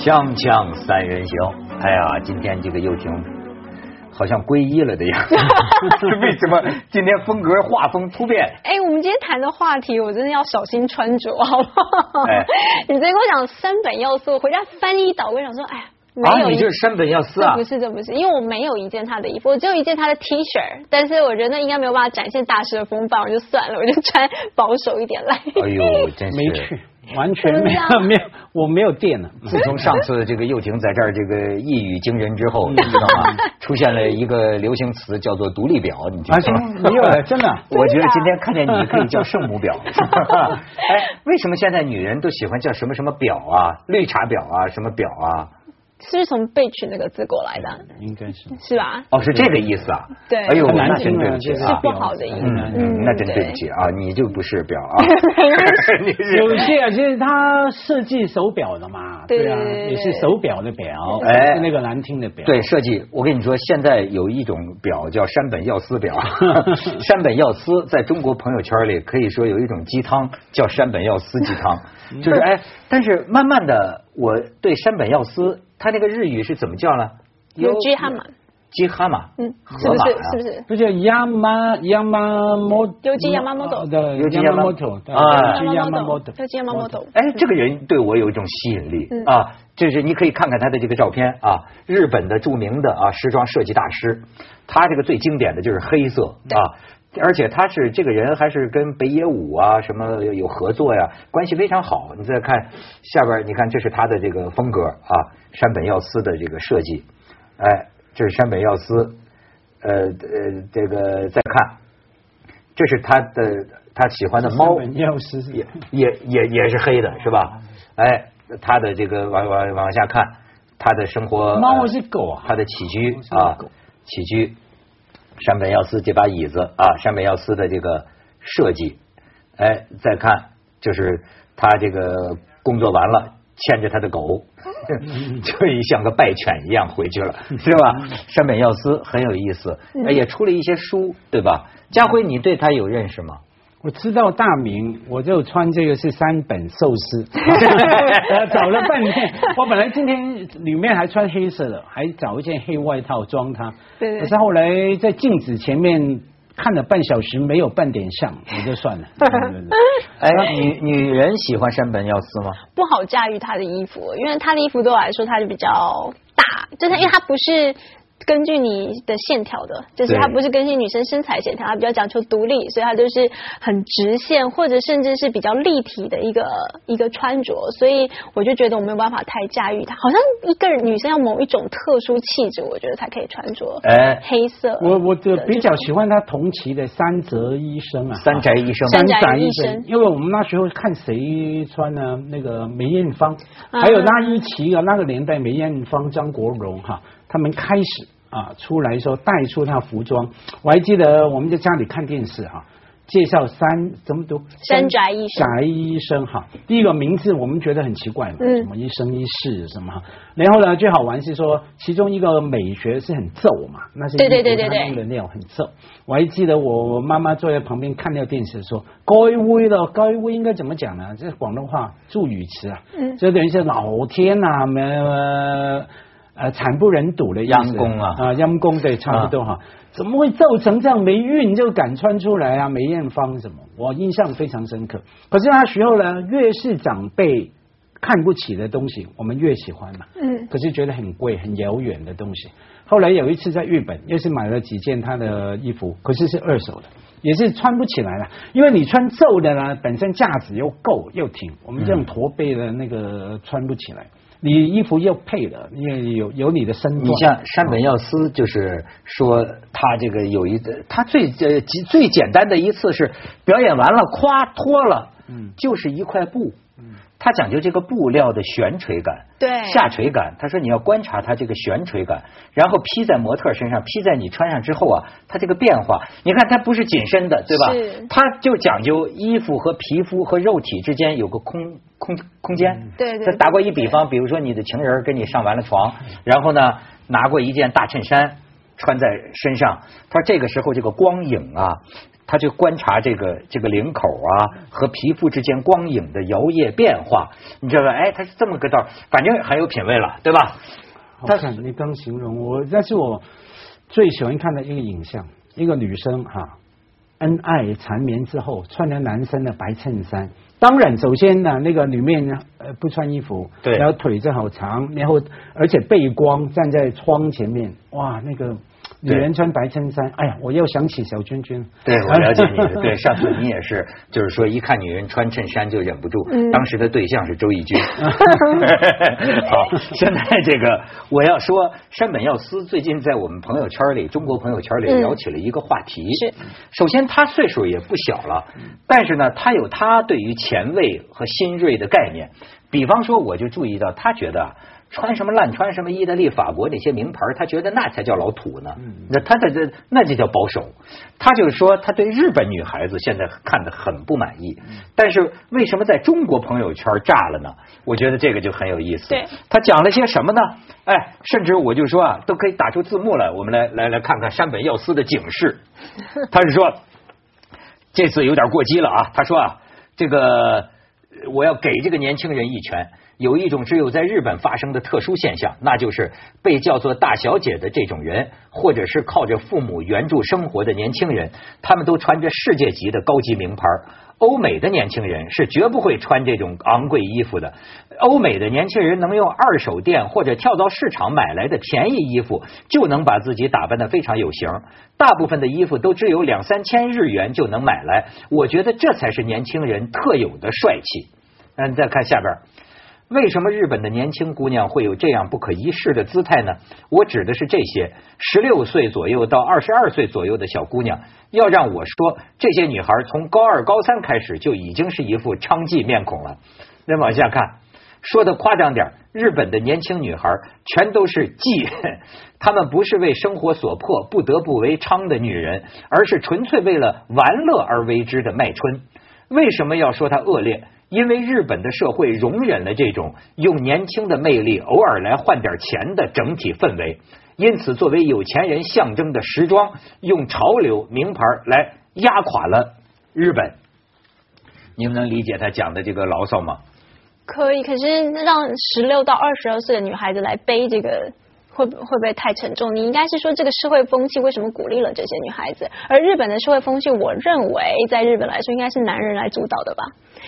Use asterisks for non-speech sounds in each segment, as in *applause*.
锵锵三人行，哎呀，今天这个又挺好像皈依了的样子，*laughs* 为什么今天风格画风突变？哎，我们今天谈的话题，我真的要小心穿着，好不好？哎你直接跟我讲三本要素，我回家翻一倒，我跟你讲说，哎呀。没啊，有一你就是山本耀司啊不？是，这不是，因为我没有一件他的衣服，我只有一件他的 T 恤，但是我觉得应该没有办法展现大师的风范，我就算了，我就穿保守一点来。哎呦，真是没去，完全没有没有，我没有电了。自从上次这个幼婷在这儿这个一语惊人之后，你知道吗？*laughs* 出现了一个流行词叫做“独立表”，你听啊，说行，没有了，真的。*laughs* 我觉得今天看见你可以叫圣母表，*laughs* 哎，为什么现在女人都喜欢叫什么什么表啊，绿茶婊啊，什么表啊？是从贝曲那个字过来的？应该是。是吧？哦，是这个意思啊？对哎呦，那真对不起啊。不好的意思嗯嗯，那真对不起啊，你就不是表啊，*laughs* *laughs* 你是有些啊，就是他设计手表的嘛，啊，对对对也是手表的表，哎是那个难听的表。对设计，我跟你说，现在有一种表叫山本耀司表，*laughs* 山本耀司在中国朋友圈里可以说有一种鸡汤叫山本耀司鸡汤，就是哎，但是慢慢的，我对山本耀司他那个日语是怎么叫呢？有吉哈马。吉哈马，嗯，是不是？是不是？不叫 Yama Yamamoto 有机 Yamamoto 有吉 Yamamoto，有吉 Yamamoto。哎，这个人对我有一种吸引力、嗯啊，就是你可以看看他的这个照片啊，日本的著名的啊时装设计大师，他这个最经典的就是黑色啊。而且他是这个人，还是跟北野武啊什么有合作呀，关系非常好。你再看下边，你看这是他的这个风格啊，山本耀司的这个设计，哎，这是山本耀司，呃呃，这个再看，这是他的他喜欢的猫，本钥匙是也也也也是黑的，是吧？哎，他的这个往往往下看，他的生活猫呃是狗啊他的起居啊，起居，山本耀司这把椅子啊，山本耀司的这个设计，哎，再看就是他这个工作完了，牵着他的狗，*laughs* 就像个败犬一样回去了，*laughs* 是吧？山本耀司很有意思，哎也出了一些书，对吧？家辉，你对他有认识吗？我知道大名，我就穿这个是三本寿司，呃 *laughs* 找了半天。我本来今天里面还穿黑色的，还找一件黑外套装它。对对可是后来在镜子前面看了半小时，没有半点像，我就算了。*laughs* 哎，女女人喜欢山本耀司吗？不好驾驭他的衣服，因为他的衣服对我来说，她就比较大，就是因为她不是。根据你的线条的，就是它不是根据女生身材线条，它比较讲求独立，所以它就是很直线，或者甚至是比较立体的一个一个穿着，所以我就觉得我没有办法太驾驭它，好像一个女生要某一种特殊气质，我觉得才可以穿着哎。黑色。我我就比较喜欢他同期的三泽医生啊，三宅医生。三宅医生。因为我们那时候看谁穿呢？那个梅艳芳，啊。还有那一期啊，那个年代梅艳芳、张国荣哈，他们开始啊出来说带出他服装，我还记得我们在家里看电视哈。介绍三怎么读？山宅医生宅医生哈，第一个名字我们觉得很奇怪嘛，嗯什么一生一世什么哈，然后呢最好玩是说其中一个美学是很皱嘛，那是对对对对对它用的料很皱。我还记得我妈妈坐在旁边看那个电视说，该威了，该威应该怎么讲呢？这是广东话助语词啊，嗯这等于是老天呐、呃呃惨不忍睹的央公啊啊央公对差不多哈。怎么会皱成这样霉运就敢穿出来啊？梅艳芳什么？我印象非常深刻。可是那时候呢，越是长辈看不起的东西，我们越喜欢嘛。嗯可是觉得很贵、很遥远的东西。后来有一次在日本，又是买了几件他的衣服，可是是二手的，也是穿不起来了。因为你穿皱的呢，本身架子又够又挺，我们这种驼背的那个穿不起来。你衣服要配的，你也有有你的身段。你像山本耀司，就是说他这个有一个，他最呃最简单的一次是表演完了，夸脱了，嗯。就是一块布，他讲究这个布料的悬垂感，对下垂感。他说你要观察它这个悬垂感，然后披在模特身上，披在你穿上之后啊，它这个变化，你看它不是紧身的，对吧是？它就讲究衣服和皮肤和肉体之间有个空空空间。对对这打过一比方，比如说你的情人跟你上完了床，然后呢拿过一件大衬衫穿在身上，他说这个时候这个光影啊。他就观察这个这个领口啊和皮肤之间光影的摇曳变化，你知道吧？哎，他是这么个道，反正很有品位了，对吧？他看你刚形容我，那是我最喜欢看的一个影像，一个女生哈，恩爱缠绵之后，穿着男生的白衬衫。当然，首先呢，那个里面呢，呃，不穿衣服，对然后腿正好长，然后而且背光站在窗前面，哇，那个女人穿白衬衫，哎呀，我又想起小娟娟，对，我了解你的。*laughs* 对，上次你也是，就是说一看女人穿衬衫就忍不住。嗯当时的对象是周轶君。*laughs* 好，现在这个我要说，山本耀司最近在我们朋友圈里，中国朋友圈里嗯聊起了一个话题。是，首先他岁数也不小了，但是呢，他有他对于前卫和新锐的概念。比方说，我就注意到，他觉得啊穿什么烂穿什么意大利、法国那些名牌，他觉得那才叫老土呢。那他的这那就叫保守。他就是说，他对日本女孩子现在看得很不满意。但是为什么在中国朋友圈炸了呢？我觉得这个就很有意思。他讲了些什么呢？哎，甚至我就说啊，都可以打出字幕来，我们来来来看看山本耀司的警示。*laughs* 他是说，这次有点过激了啊。他说啊，这个我要给这个年轻人一拳。有一种只有在日本发生的特殊现象，那就是被叫做大小姐的这种人，或者是靠着父母援助生活的年轻人，他们都穿着世界级的高级名牌。欧美的年轻人是绝不会穿这种昂贵衣服的。欧美的年轻人能用二手店或者跳蚤市场买来的便宜衣服，就能把自己打扮的非常有型。大部分的衣服都只有两三千日元就能买来，我觉得这才是年轻人特有的帅气。嗯，再看下边。为什么日本的年轻姑娘会有这样不可一世的姿态呢？我指的是这些十六岁左右到二十二岁左右的小姑娘。要让我说，这些女孩从高二、高三开始就已经是一副娼妓面孔了。再往下看，说的夸张点，日本的年轻女孩全都是妓，*laughs* 她们不是为生活所迫不得不为娼的女人，而是纯粹为了玩乐而为之的卖春。为什么要说它恶劣？因为日本的社会容忍了这种用年轻的魅力偶尔来换点钱的整体氛围，因此作为有钱人象征的时装，用潮流名牌来压垮了日本。你们能理解他讲的这个牢骚吗？可以，可是让十六到二十二岁的女孩子来背这个。会会不会太沉重？你应该是说这个社会风气为什么鼓励了这些女孩子？而日本的社会风气，我认为在日本来说应该是男人来主导的吧，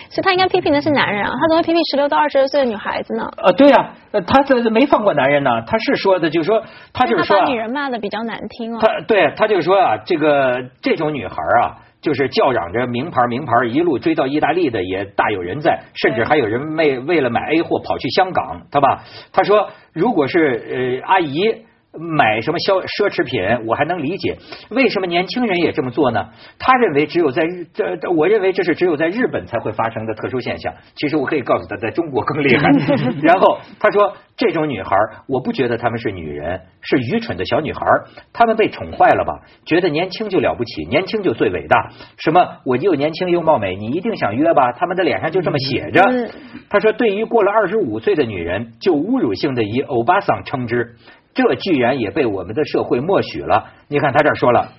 所以他应该批评的是男人啊，他怎么会批评十六到二十二岁的女孩子呢？呃，对呀、呃，他这没放过男人呢，他是说的，就是说他就是说啊他把女人骂的比较难听哦。他对他就说啊，这个这种女孩啊，就是叫嚷着名牌名牌，一路追到意大利的也大有人在，甚至还有人为为了买 A 货跑去香港，对吧？他说，如果是呃阿姨。买什么消奢侈品，我还能理解，为什么年轻人也这么做呢？他认为只有在日，这这我认为这是只有在日本才会发生的特殊现象。其实我可以告诉他，在中国更厉害。*laughs* 然后他说，这种女孩，我不觉得她们是女人，是愚蠢的小女孩，她们被宠坏了吧？觉得年轻就了不起，年轻就最伟大。什么我又年轻又貌美，你一定想约吧？他们的脸上就这么写着。嗯他说，对于过了二十五岁的女人，就侮辱性的以欧巴桑称之。这居然也被我们的社会默许了。你看他这儿说了，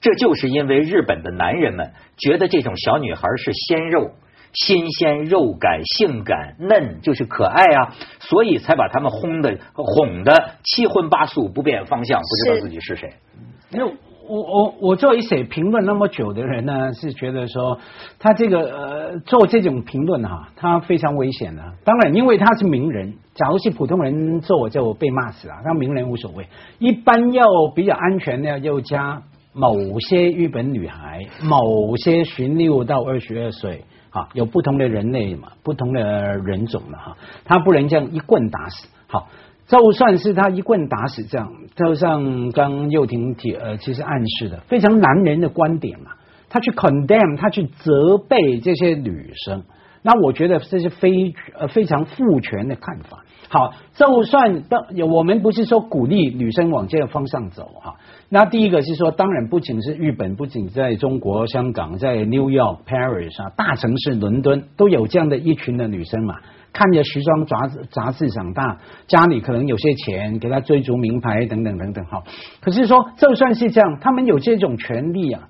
这就是因为日本的男人们觉得这种小女孩是鲜肉。新鲜、肉感、性感、嫩，就是可爱啊，所以才把他们轰的、哄的七荤八素、不辨方向，不知道自己是谁。因为我我我作为写评论那么久的人呢，是觉得说他这个呃做这种评论哈、他非常危险的、当然，因为他是名人，假如是普通人做，就被骂死了。他名人无所谓，一般要比较安全的，要加某些日本女孩，某些十六到二十二岁。啊，有不同的人类嘛，不同的人种嘛，哈，他不能这样一棍打死。好，就算是他一棍打死这样，就像刚又婷提呃，其实暗示的非常男人的观点嘛，他去 condemn，他去责备这些女生，那我觉得这是非呃非常父权的看法。好，就算当我们不是说鼓励女生往这个方向走哈。那第一个是说，当然不仅是日本，不仅在中国、香港，在 New York、Paris 啊，大城市伦敦都有这样的一群的女生嘛，看着时装杂志杂志长大，家里可能有些钱，给他追逐名牌等等等等哈。可是说，就算是这样，他们有这种权利啊，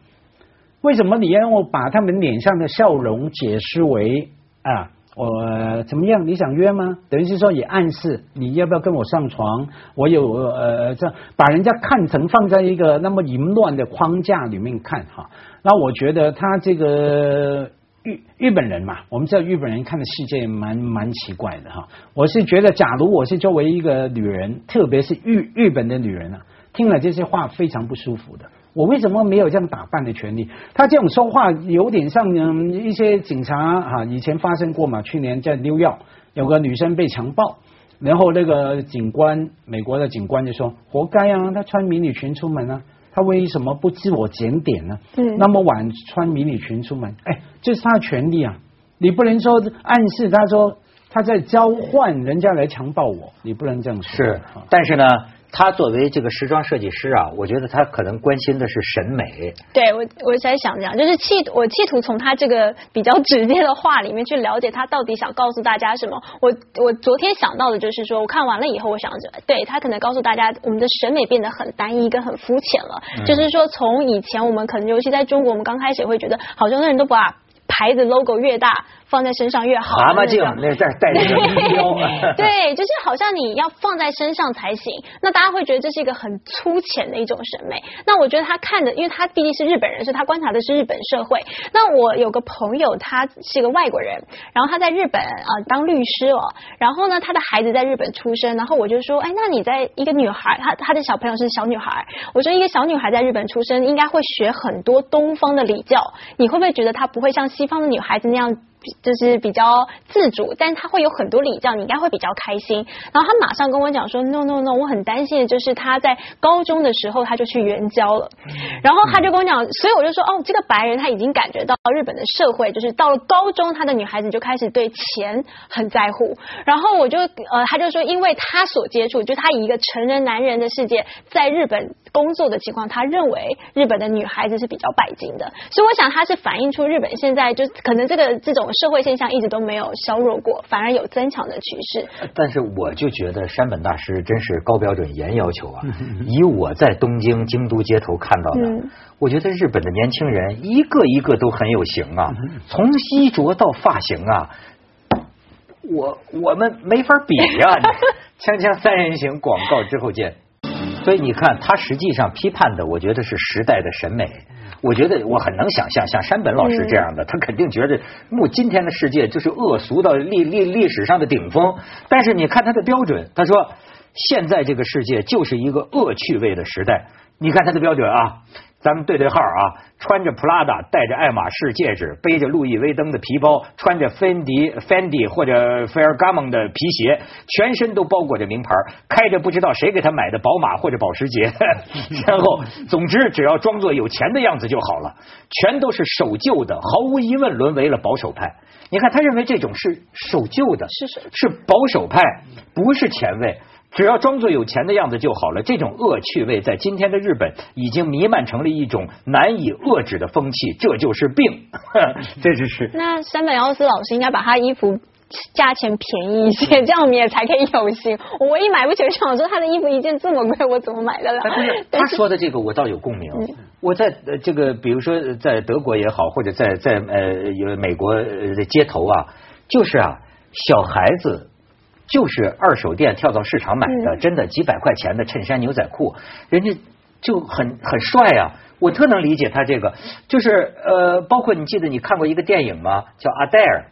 为什么你要我把他们脸上的笑容解释为啊？我怎么样？你想约吗？等于是说也暗示你要不要跟我上床？我有呃这把人家看成放在一个那么淫乱的框架里面看哈。那我觉得他这个日日本人嘛，我们知道日本人看的世界蛮蛮奇怪的哈。我是觉得，假如我是作为一个女人，特别是日日本的女人啊，听了这些话非常不舒服的。我为什么没有这样打扮的权利？他这种说话有点像嗯一些警察哈，以前发生过嘛？去年在纽约有个女生被强暴，然后那个警官，美国的警官就说：“活该啊，她穿迷你裙出门啊，她为什么不自我检点呢？嗯那么晚穿迷你裙出门，哎，这是他的权利啊！你不能说暗示他说他在交换人家来强暴我，你不能这样说。是啊，但是呢，他作为这个时装设计师啊，我觉得他可能关心的是审美。对我，我在想这样，就是企我企图从他这个比较直接的话里面去了解他到底想告诉大家什么。我我昨天想到的就是说，我看完了以后，我想着，对他可能告诉大家，我们的审美变得很单一跟很肤浅了。就是说，从以前我们可能尤其在中国，我们刚开始会觉得，好多人都把牌子 logo 越大放在身上越好。蛤蟆镜那种那这儿带着 *laughs* 标，*laughs* *laughs* 对，就是好像你要放在身上才行。那大家会觉得这是一个很粗浅的一种审美。那我觉得他看的，因为他毕竟是日本人，所以他观察的是日本社会。那我有个朋友，他是一个外国人，然后他在日本啊、呃当律师哦。然后呢，他的孩子在日本出生，然后我就说，哎，那你在一个女孩，他他的小朋友是小女孩，我说一个小女孩在日本出生，应该会学很多东方的礼教，你会不会觉得她不会像西方的女孩子那样？就是比较自主，但他会有很多礼教，你应该会比较开心。然后他马上跟我讲说，no no no，我很担心的就是他在高中的时候他就去援交了，然后他就跟我讲，所以我就说，哦，这个白人他已经感觉到日本的社会，就是到了高中，他的女孩子就开始对钱很在乎。然后我就呃，他就说，因为他所接触，就他以一个成人男人的世界在日本工作的情况，他认为日本的女孩子是比较拜金的，所以我想他是反映出日本现在就可能这个这种社会现象一直都没有削弱过，反而有增强的趋势。但是我就觉得山本大师真是高标准严要求啊！以我在东京、京都街头看到的，嗯我觉得日本的年轻人一个一个都很有型啊，从衣着到发型啊，我我们没法比呀、*laughs* 锵锵三人行广告之后见。所以你看，他实际上批判的，我觉得是时代的审美。我觉得我很能想象，像山本老师这样的，他肯定觉得目今天的世界就是恶俗到历历历史上的顶峰。但是你看他的标准，他说现在这个世界就是一个恶趣味的时代。你看他的标准啊，咱们对对号啊，穿着 Prada，戴着爱马仕戒指，背着路易威登的皮包，穿着芬迪 Fendi 或者 Ferragamo 的皮鞋，全身都包裹着名牌，开着不知道谁给他买的宝马或者保时捷，*laughs* 然后总之只要装作有钱的样子就好了，全都是守旧的，毫无疑问沦为了保守派。你看，他认为这种是守旧的，是是是保守派，不是前卫。只要装作有钱的样子就好了。这种恶趣味在今天的日本已经弥漫成了一种难以遏制的风气，这就是病。*laughs* 这就是那山本耀司老师应该把他衣服价钱便宜一些，这样我们也才可以有心。我唯一买不起，我想说他的衣服一件这么贵，我怎么买得了哎，不是？他说的这个我倒有共鸣。我在呃这个，比如说在德国也好，或者在在呃有美国呃的街头啊，就是啊，小孩子。就是二手店跳蚤市场买的，嗯真的几百块钱的衬衫牛仔裤，人家就很很帅啊！我特能理解他这个，就是呃，包括你记得你看过一个电影吗？叫《阿黛尔》。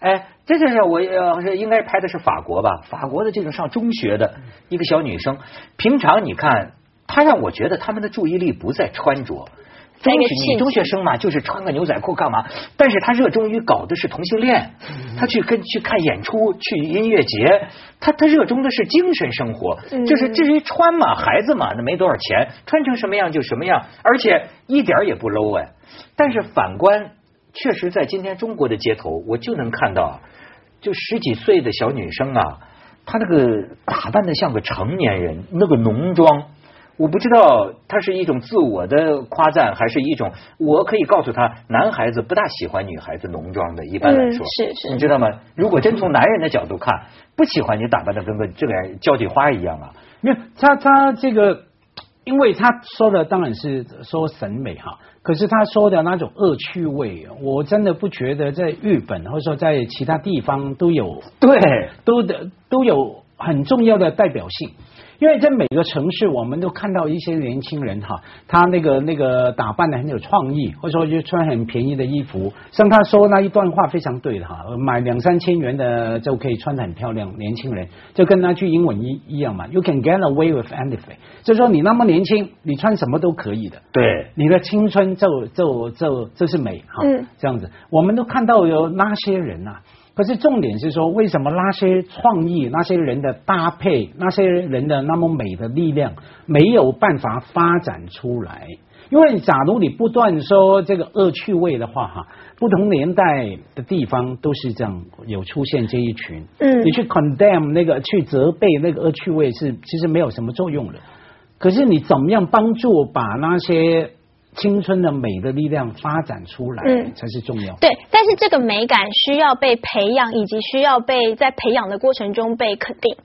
哎，这就是我呃是应该拍的是法国吧？法国的这种上中学的一个小女生，平常你看她让我觉得他们的注意力不在穿着。中学女在一个气质中学生嘛，就是穿个牛仔裤干嘛？但是他热衷于搞的是同性恋，他去跟去看演出，去音乐节，他他热衷的是精神生活。嗯就是至于穿嘛，孩子嘛，那没多少钱，穿成什么样就什么样，而且一点也不 low 哎。但是反观，确实在今天中国的街头，我就能看到啊，就十几岁的小女生啊，她那个打扮的像个成年人，那个浓妆。我不知道他是一种自我的夸赞，还是一种我可以告诉他，男孩子不大喜欢女孩子浓妆的。一般来说，嗯是是你知道吗？如果真从男人的角度看，不喜欢你打扮的跟个这个交际花一样啊。没有他他这个因为他说的当然是说审美哈，可是他说的那种恶趣味，我真的不觉得在日本或者说在其他地方都有对，都的都有很重要的代表性。因为在每个城市，我们都看到一些年轻人哈，他那个那个打扮的很有创意，或者说就穿很便宜的衣服。像他说那一段话非常对的哈，买两三千元的就可以穿得很漂亮。年轻人就跟那句英文一一样嘛，You can get away with anything，就是说你那么年轻，你穿什么都可以的。对，你的青春就就就这是美哈，嗯这样子，我们都看到有那些人啊。可是重点是说，为什么那些创意、那些人的搭配、那些人的那么美的力量没有办法发展出来？因为假如你不断说这个恶趣味的话，哈，不同年代的地方都是这样有出现这一群。嗯你去 condemn 那个去责备那个恶趣味是其实没有什么作用的。可是你怎么样帮助把那些青春的美的力量发展出来，嗯才是重要。对，但是这个美感需要被培养，以及需要被在培养的过程中被肯定。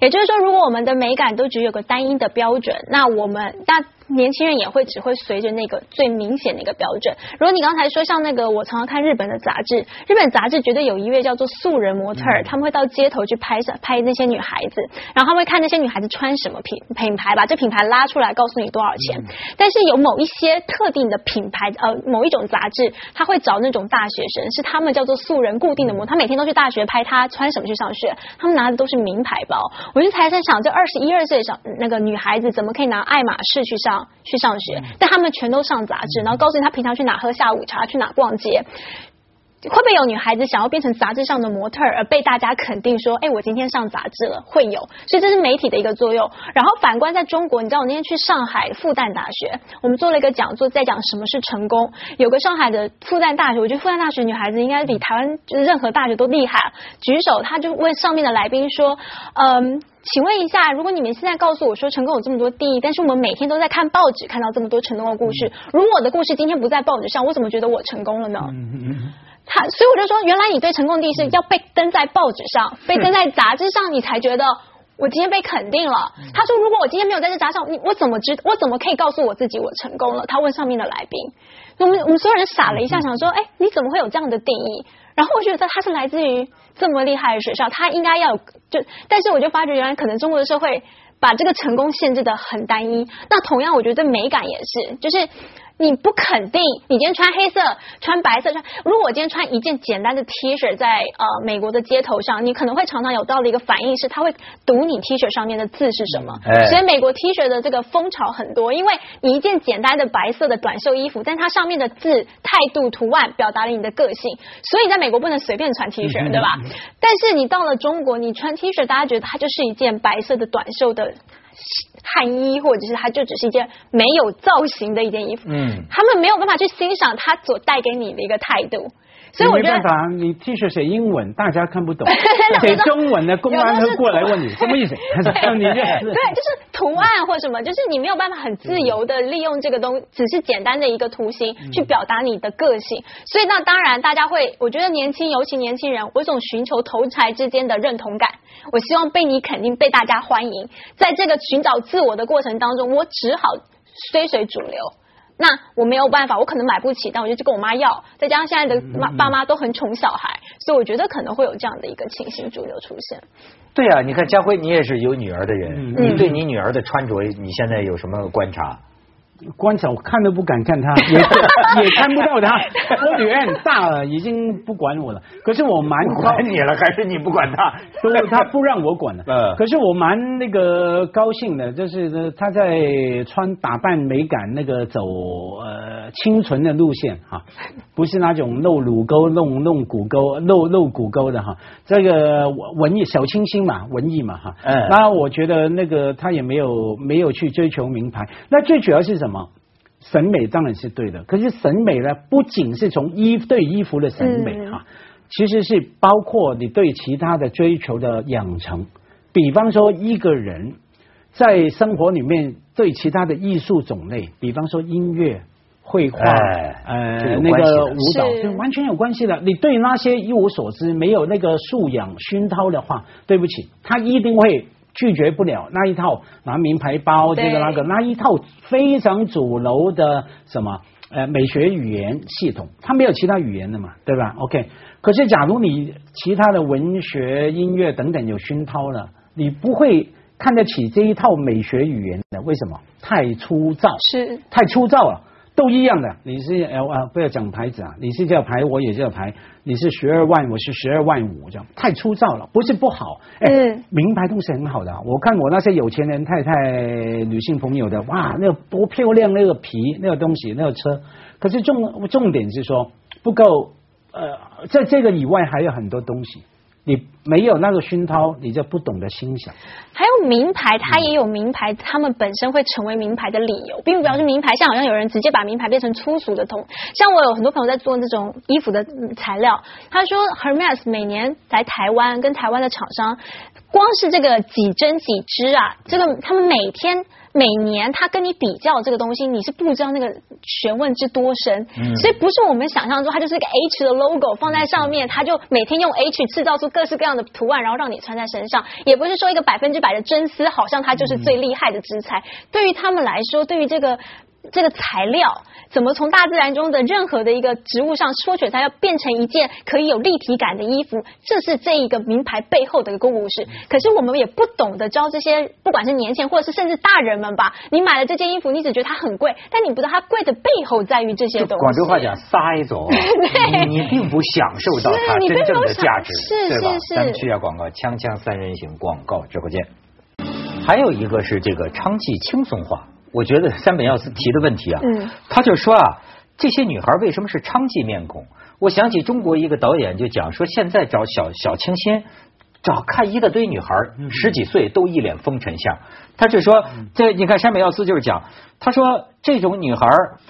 也就是说，如果我们的美感都只有个单一的标准，那我们那年轻人也会只会随着那个最明显的一个标准。如果你刚才说像那个，我常常看日本的杂志，日本杂志绝对有一位叫做素人模特儿，他们会到街头去拍摄拍那些女孩子，然后他们会看那些女孩子穿什么品品牌，把这品牌拉出来告诉你多少钱。但是有某一些特定的品牌，呃，某一种杂志，他会找那种大学生，是他们叫做素人固定的模，他每天都去大学拍他穿什么去上学，他们拿的都是名牌包。我就才在想，这二十一二岁的小那个女孩子怎么可以拿爱马仕去上去上学？但他们全都上杂志，然后告诉你他平常去哪喝下午茶，去哪逛街。会不会有女孩子想要变成杂志上的模特儿，而被大家肯定说，哎，我今天上杂志了？会有，所以这是媒体的一个作用。然后反观在中国，你知道我那天去上海复旦大学，我们做了一个讲座，在讲什么是成功。有个上海的复旦大学，我觉得复旦大学女孩子应该比台湾就是任何大学都厉害。举手，他就问上面的来宾说，嗯。请问一下，如果你们现在告诉我说成功有这么多定义，但是我们每天都在看报纸看到这么多成功的故事，如果我的故事今天不在报纸上，我怎么觉得我成功了呢？*laughs* 他，所以我就说，原来你对成功定义是要被登在报纸上，被登在杂志上，你才觉得我今天被肯定了。他说，如果我今天没有在这杂志上，你我怎么知，我怎么可以告诉我自己我成功了？他问上面的来宾，我们我们所有人傻了一下，想说，哎，你怎么会有这样的定义？然后我觉得他是来自于这么厉害的学校，他应该要有就，但是我就发觉原来可能中国的社会把这个成功限制的很单一。那同样，我觉得美感也是，就是你不肯定，你今天穿黑色、穿白色、穿，如果我今天穿一件简单的 T 恤在呃美国的街头上，你可能会常常有到的一个反应是，他会读你 T 恤上面的字是什么。哎所以美国 T 恤的这个风潮很多，因为你一件简单的白色的短袖衣服，但它上面的字、态度、图案表达了你的个性，所以在美国不能随便穿 T 恤，对吧？但是你到了中国，你穿 T 恤，大家觉得它就是一件白色的短袖的汗衣，或者是它就只是一件没有造型的一件衣服。嗯他们没有办法去欣赏它所带给你的一个态度，所以我觉得你没办。法，你 T 恤写英文，大家看不懂 *laughs* 写中文的，公安会过来问你什么意思？*laughs* 对，就是图案或什么，就是你没有办法很自由的利用这个东，只是简单的一个图形去表达你的个性。所以那当然，大家会，我觉得年轻，尤其年轻人，我总寻求同才之间的认同感。我希望被你肯定，被大家欢迎。在这个寻找自我的过程当中，我只好追随主流。那我没有办法，我可能买不起，但我就去跟我妈要。再加上现在的妈爸妈都很宠小孩，所以我觉得可能会有这样的一个情形主流出现。对啊，你看佳辉，你也是有女儿的人，嗯你对你女儿的穿着，你现在有什么观察？观察我看都不敢看他，也 *laughs* 也看不到他。我女儿很大了，已经不管我了。可是我蛮不管你了，还是你不管她？都他不让我管了。*laughs* 嗯可是我蛮那个高兴的，就是他在穿打扮美感那个走呃清纯的路线哈，不是那种露乳沟、弄弄骨沟、露露骨沟的哈。这个文艺小清新嘛，文艺嘛哈。嗯那我觉得那个他也没有没有去追求名牌，那最主要是什么？审美当然是对的，可是审美呢，不仅是从衣对衣服的审美嗯。哈、其实是包括你对其他的追求的养成。比方说，一个人在生活里面对其他的艺术种类，比方说音乐、绘画、哎呃那个舞蹈，是。就完全有关系的。你对那些一无所知、没有那个素养熏陶的话，对不起，他一定会拒绝不了那一套拿名牌包这个那个那一套非常主流的什么呃美学语言系统，它没有其他语言的嘛，对吧？OK，可是假如你其他的文学、音乐等等有熏陶了，你不会看得起这一套美学语言的，为什么？太粗糙，是太粗糙了。都一样的，你是 L 啊，不要讲牌子啊，你是叫牌，我也叫牌，你是十二万，我是十二万五，这样太粗糙了，不是不好，哎，名牌东西很好的，我看我那些有钱人太太、女性朋友的，哇，那个多漂亮，那个皮，那个东西，那个车，可是重重点是说不够，呃，在这个以外还有很多东西。你没有那个熏陶，你就不懂得欣赏。还有名牌，它也有名牌，他们本身会成为名牌的理由，并不表示名牌。像好像有人直接把名牌变成粗俗的同。像我有很多朋友在做那种衣服的材料，他说 Hermes 每年来台湾跟台湾的厂商，光是这个几针几支啊，这个他们每天。每年他跟你比较这个东西，你是不知道那个学问之多深，所以不是我们想象中，它就是一个 H 的 logo 放在上面，他就每天用 H 制造出各式各样的图案，然后让你穿在身上，也不是说一个百分之百的真丝，好像它就是最厉害的织材。对于他们来说，对于这个。这个材料怎么从大自然中的任何的一个植物上抽取它，要变成一件可以有立体感的衣服？这是这一个名牌背后的一个故事。可是我们也不懂得教这些，不管是年轻或者是甚至大人们吧。你买了这件衣服，你只觉得它很贵，但你不知道它贵的背后在于这些东西。广州话讲“塞走”，你你并不享受到它真正的价值，对吧？咱们去下广告，锵锵三人行广告直播间。还有一个是这个娼妓轻松化。我觉得山本耀司提的问题啊，他就说啊，这些女孩为什么是娼妓面孔？我想起中国一个导演就讲说，现在找小小清新，找看一大堆女孩，十几岁都一脸风尘相。他就说，这你看山本耀司就是讲，他说这种女孩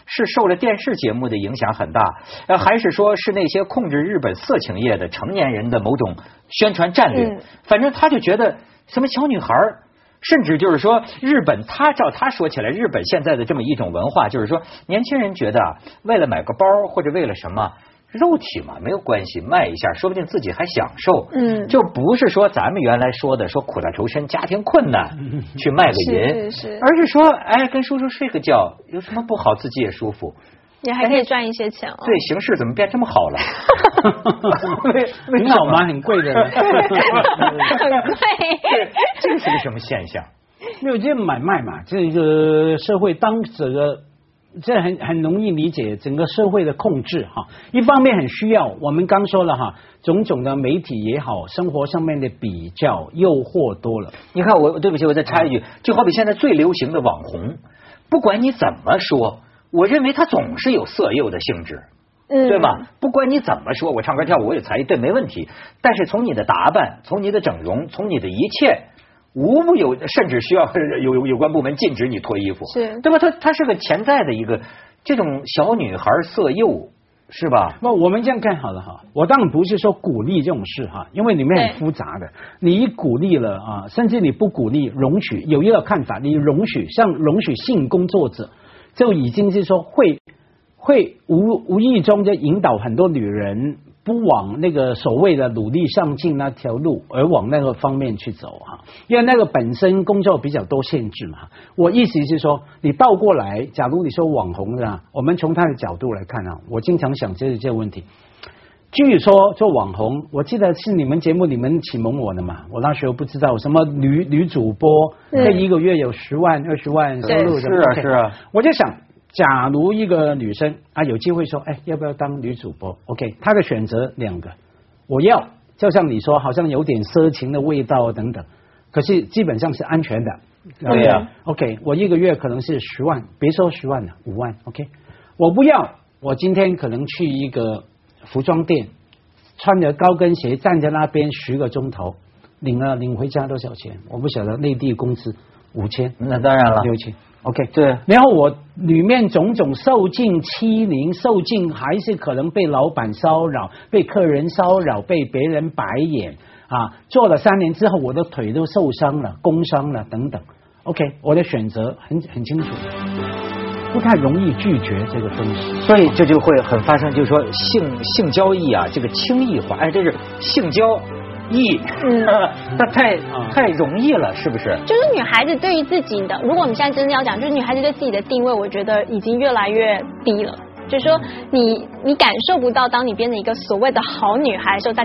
是受了电视节目的影响很大，呃，还是说是那些控制日本色情业的成年人的某种宣传战略？反正他就觉得什么小女孩。甚至就是说，日本他照他说起来，日本现在的这么一种文化，就是说，年轻人觉得啊，为了买个包或者为了什么，肉体嘛没有关系，卖一下，说不定自己还享受。嗯，就不是说咱们原来说的说苦大仇深，*laughs* 家庭困难去卖个淫，而是说，哎，跟叔叔睡个觉有什么不好，自己也舒服。你还可以赚一些钱哦。对，形势怎么变这么好了？*laughs* 很好吗？很贵的。很贵。这是个什么现象？没有这买卖嘛？这个社会当整个，这很很容易理解整个社会的控制哈。一方面很需要，我们刚说了哈，种种的媒体也好，生活上面的比较诱惑多了。你看我，对不起，我再插一句，就好比现在最流行的网红，不管你怎么说。我认为他总是有色诱的性质，对吧？不管你怎么说，我唱歌跳舞我有才艺，对，没问题。但是从你的打扮，从你的整容，从你的一切，无不有，甚至需要有有关部门禁止你脱衣服，是，对吧？它它是个潜在的一个这种小女孩色诱，是吧？那我们这样看好了哈，我当然不是说鼓励这种事哈，因为里面很复杂的。你一鼓励了啊，甚至你不鼓励，容许有一个看法，你容许像容许性工作者。就已经是说会会无无意中就引导很多女人不往那个所谓的努力上进那条路，而往那个方面去走哈，因为那个本身工作比较多限制嘛。我意思是说，你倒过来，假如你说网红啊，我们从他的角度来看啊，我经常想这这个问题。据说做网红，我记得是你们节目你们启蒙我的嘛，我那时候不知道什么女女主播，那一个月有十万二十万收入的，是啊是啊，我就想，假如一个女生啊有机会说，哎，要不要当女主播？OK，她的选择两个，我要，就像你说，好像有点色情的味道等等，可是基本上是安全的，对呀。OK，我一个月可能是十万，别说十万了，五万。OK，我不要，我今天可能去一个。服装店穿着高跟鞋站在那边十个钟头，领了领回家多少钱？我不晓得，内地工资五千，那当然了，六千。OK，对。然后我里面种种受尽欺凌，受尽还是可能被老板骚扰，被客人骚扰，被别人白眼啊！做了三年之后，我的腿都受伤了，工伤了等等。OK，我的选择很很清楚。不太容易拒绝这个东西，所以这就会很发生，就是说性性交易啊，这个轻易化，哎，这是性交易，嗯 *laughs* 那太啊太容易了，是不是？就是女孩子对于自己的，如果我们现在真的要讲，就是女孩子对自己的定位，我觉得已经越来越低了。就是说你，你感受不到，当你变成一个所谓的好女孩的时候，大